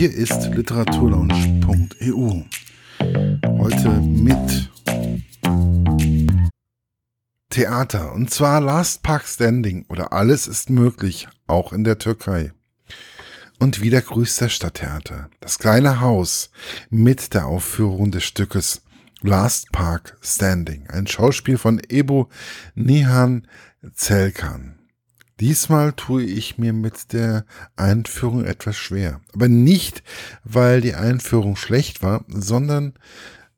Hier ist literaturlaunch.eu. Heute mit Theater. Und zwar Last Park Standing oder Alles ist möglich, auch in der Türkei. Und wieder grüßt das Stadttheater. Das kleine Haus mit der Aufführung des Stückes Last Park Standing. Ein Schauspiel von Ebo Nihan Zelkan. Diesmal tue ich mir mit der Einführung etwas schwer. Aber nicht, weil die Einführung schlecht war, sondern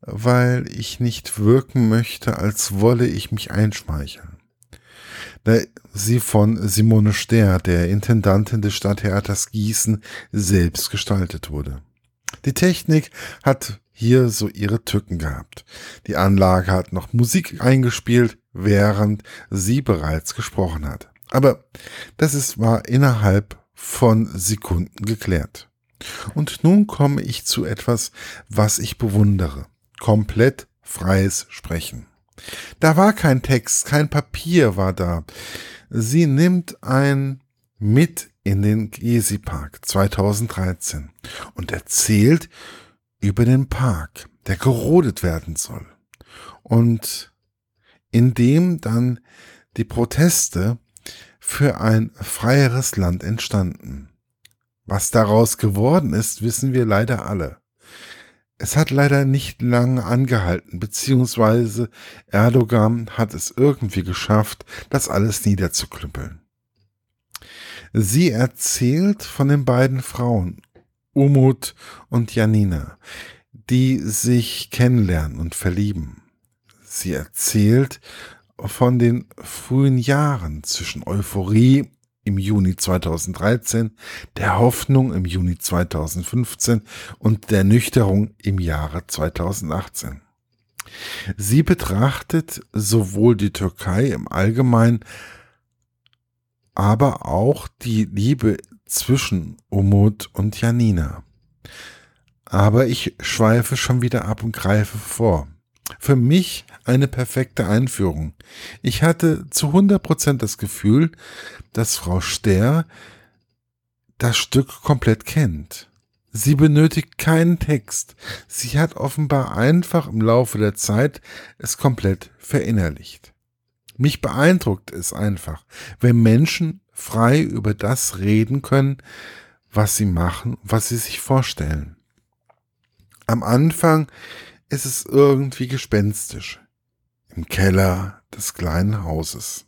weil ich nicht wirken möchte, als wolle ich mich einschmeicheln. Da sie von Simone Ster, der Intendantin des Stadttheaters Gießen, selbst gestaltet wurde. Die Technik hat hier so ihre Tücken gehabt. Die Anlage hat noch Musik eingespielt, während sie bereits gesprochen hat. Aber das ist, war innerhalb von Sekunden geklärt. Und nun komme ich zu etwas, was ich bewundere. Komplett freies Sprechen. Da war kein Text, kein Papier war da. Sie nimmt ein mit in den Gezi Park 2013 und erzählt über den Park, der gerodet werden soll. Und in dem dann die Proteste für ein freieres Land entstanden. Was daraus geworden ist, wissen wir leider alle. Es hat leider nicht lange angehalten, beziehungsweise Erdogan hat es irgendwie geschafft, das alles niederzuklüppeln. Sie erzählt von den beiden Frauen, Umut und Janina, die sich kennenlernen und verlieben. Sie erzählt von den frühen Jahren zwischen Euphorie im Juni 2013, der Hoffnung im Juni 2015 und der Nüchterung im Jahre 2018. Sie betrachtet sowohl die Türkei im Allgemeinen, aber auch die Liebe zwischen Umut und Janina. Aber ich schweife schon wieder ab und greife vor. Für mich eine perfekte Einführung. Ich hatte zu 100% das Gefühl, dass Frau Ster das Stück komplett kennt. Sie benötigt keinen Text. Sie hat offenbar einfach im Laufe der Zeit es komplett verinnerlicht. Mich beeindruckt es einfach, wenn Menschen frei über das reden können, was sie machen, was sie sich vorstellen. Am Anfang ist es irgendwie gespenstisch. Im Keller des kleinen Hauses.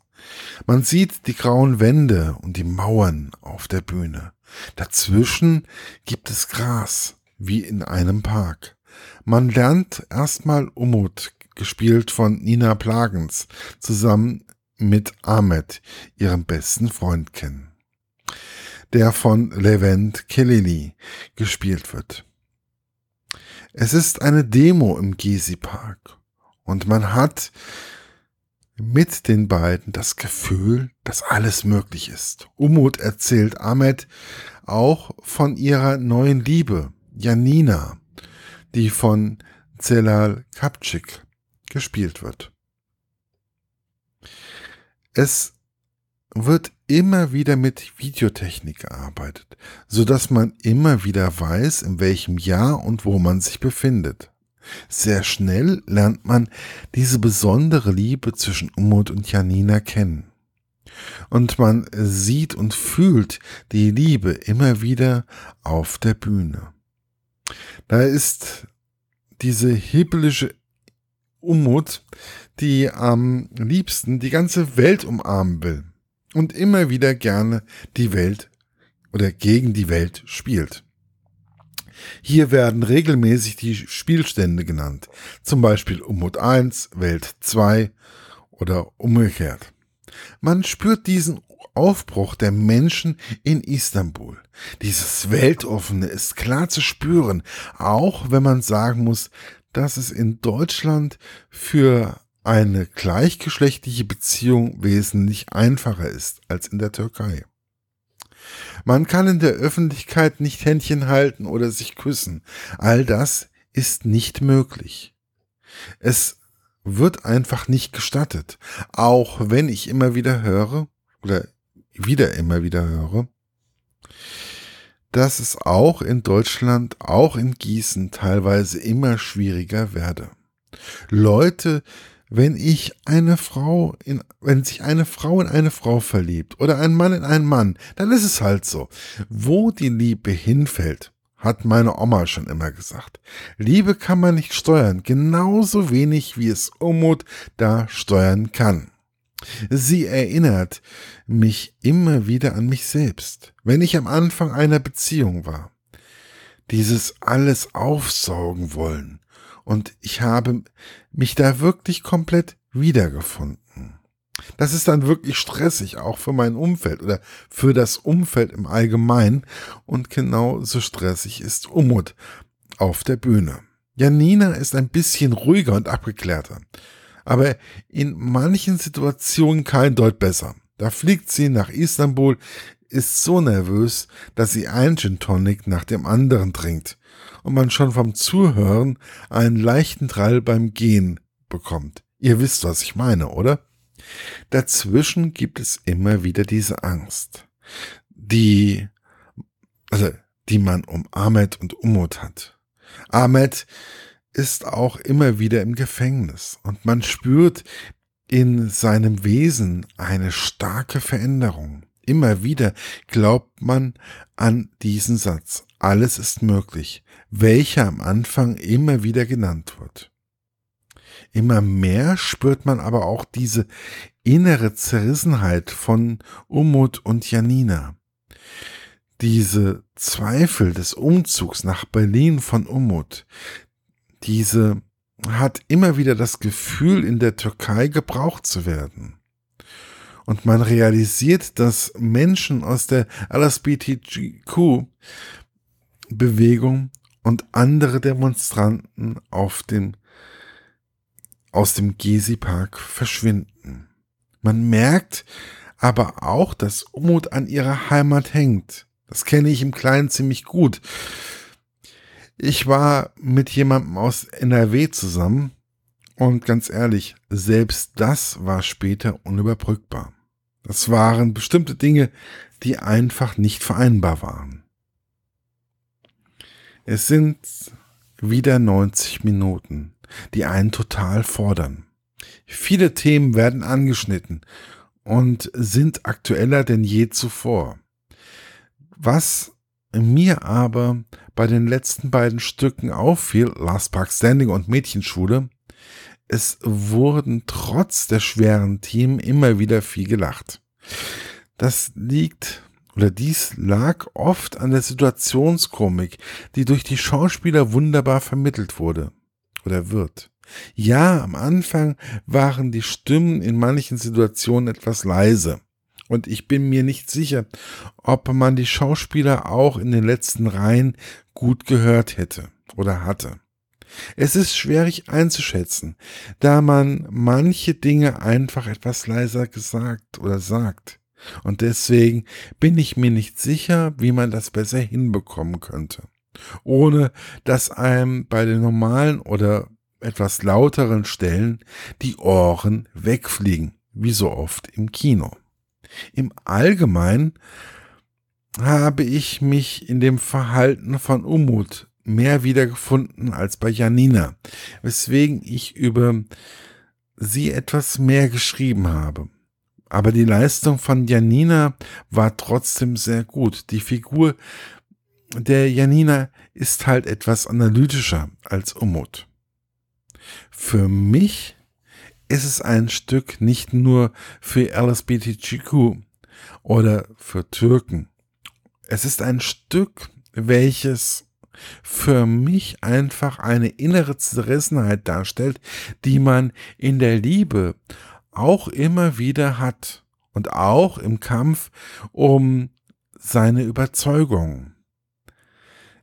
Man sieht die grauen Wände und die Mauern auf der Bühne. Dazwischen gibt es Gras, wie in einem Park. Man lernt erstmal Umut, gespielt von Nina Plagens, zusammen mit Ahmed, ihrem besten Freund, kennen. Der von Levent Kelili gespielt wird. Es ist eine Demo im Gezi Park und man hat mit den beiden das Gefühl, dass alles möglich ist. Umut erzählt Ahmed auch von ihrer neuen Liebe, Janina, die von Zelal Kapczyk gespielt wird. Es wird immer wieder mit Videotechnik gearbeitet, so dass man immer wieder weiß, in welchem Jahr und wo man sich befindet. Sehr schnell lernt man diese besondere Liebe zwischen Umut und Janina kennen. Und man sieht und fühlt die Liebe immer wieder auf der Bühne. Da ist diese hibbelische Umut, die am liebsten die ganze Welt umarmen will und immer wieder gerne die Welt oder gegen die Welt spielt. Hier werden regelmäßig die Spielstände genannt, zum Beispiel Umut 1, Welt 2 oder umgekehrt. Man spürt diesen Aufbruch der Menschen in Istanbul. Dieses Weltoffene ist klar zu spüren, auch wenn man sagen muss, dass es in Deutschland für eine gleichgeschlechtliche Beziehung wesentlich einfacher ist als in der Türkei. Man kann in der Öffentlichkeit nicht Händchen halten oder sich küssen. All das ist nicht möglich. Es wird einfach nicht gestattet. Auch wenn ich immer wieder höre oder wieder immer wieder höre, dass es auch in Deutschland, auch in Gießen teilweise immer schwieriger werde. Leute, wenn ich eine Frau in, wenn sich eine Frau in eine Frau verliebt oder ein Mann in einen Mann, dann ist es halt so. Wo die Liebe hinfällt, hat meine Oma schon immer gesagt. Liebe kann man nicht steuern, genauso wenig wie es Umut da steuern kann. Sie erinnert mich immer wieder an mich selbst, wenn ich am Anfang einer Beziehung war. Dieses alles aufsaugen wollen, und ich habe mich da wirklich komplett wiedergefunden. Das ist dann wirklich stressig, auch für mein Umfeld oder für das Umfeld im Allgemeinen. Und genauso stressig ist Umut auf der Bühne. Janina ist ein bisschen ruhiger und abgeklärter, aber in manchen Situationen kein Deut besser. Da fliegt sie nach Istanbul, ist so nervös, dass sie ein Gin Tonic nach dem anderen trinkt und man schon vom Zuhören einen leichten Drall beim Gehen bekommt. Ihr wisst, was ich meine, oder? Dazwischen gibt es immer wieder diese Angst, die, also, die man um Ahmed und Umut hat. Ahmed ist auch immer wieder im Gefängnis und man spürt in seinem Wesen eine starke Veränderung. Immer wieder glaubt man an diesen Satz. Alles ist möglich, welcher am Anfang immer wieder genannt wird. Immer mehr spürt man aber auch diese innere Zerrissenheit von Umut und Janina. Diese Zweifel des Umzugs nach Berlin von Umut, diese hat immer wieder das Gefühl, in der Türkei gebraucht zu werden und man realisiert, dass Menschen aus der LSBTQ-Bewegung und andere Demonstranten auf dem, aus dem Gezi-Park verschwinden. Man merkt aber auch, dass Umut an ihrer Heimat hängt. Das kenne ich im Kleinen ziemlich gut. Ich war mit jemandem aus NRW zusammen und ganz ehrlich, selbst das war später unüberbrückbar. Das waren bestimmte Dinge, die einfach nicht vereinbar waren. Es sind wieder 90 Minuten, die einen total fordern. Viele Themen werden angeschnitten und sind aktueller denn je zuvor. Was mir aber bei den letzten beiden Stücken auffiel, Last Park Standing und Mädchenschule, es wurden trotz der schweren Themen immer wieder viel gelacht. Das liegt oder dies lag oft an der Situationskomik, die durch die Schauspieler wunderbar vermittelt wurde oder wird. Ja, am Anfang waren die Stimmen in manchen Situationen etwas leise. Und ich bin mir nicht sicher, ob man die Schauspieler auch in den letzten Reihen gut gehört hätte oder hatte. Es ist schwierig einzuschätzen, da man manche Dinge einfach etwas leiser gesagt oder sagt. Und deswegen bin ich mir nicht sicher, wie man das besser hinbekommen könnte, ohne dass einem bei den normalen oder etwas lauteren Stellen die Ohren wegfliegen, wie so oft im Kino. Im Allgemeinen habe ich mich in dem Verhalten von Umut mehr wiedergefunden als bei Janina, weswegen ich über sie etwas mehr geschrieben habe. Aber die Leistung von Janina war trotzdem sehr gut. Die Figur der Janina ist halt etwas analytischer als Umut. Für mich ist es ein Stück nicht nur für LSBTQ oder für Türken. Es ist ein Stück, welches für mich einfach eine innere Zerrissenheit darstellt, die man in der Liebe auch immer wieder hat und auch im Kampf um seine Überzeugung.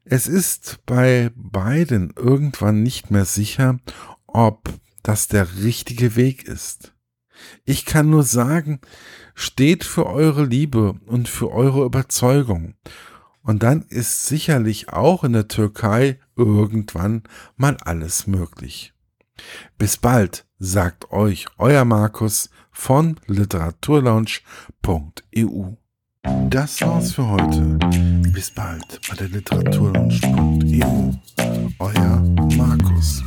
Es ist bei beiden irgendwann nicht mehr sicher, ob das der richtige Weg ist. Ich kann nur sagen, steht für eure Liebe und für eure Überzeugung und dann ist sicherlich auch in der Türkei irgendwann mal alles möglich. Bis bald, sagt euch euer Markus von literaturlaunch.eu. Das war's für heute. Bis bald bei der literaturlaunch.eu. Euer Markus.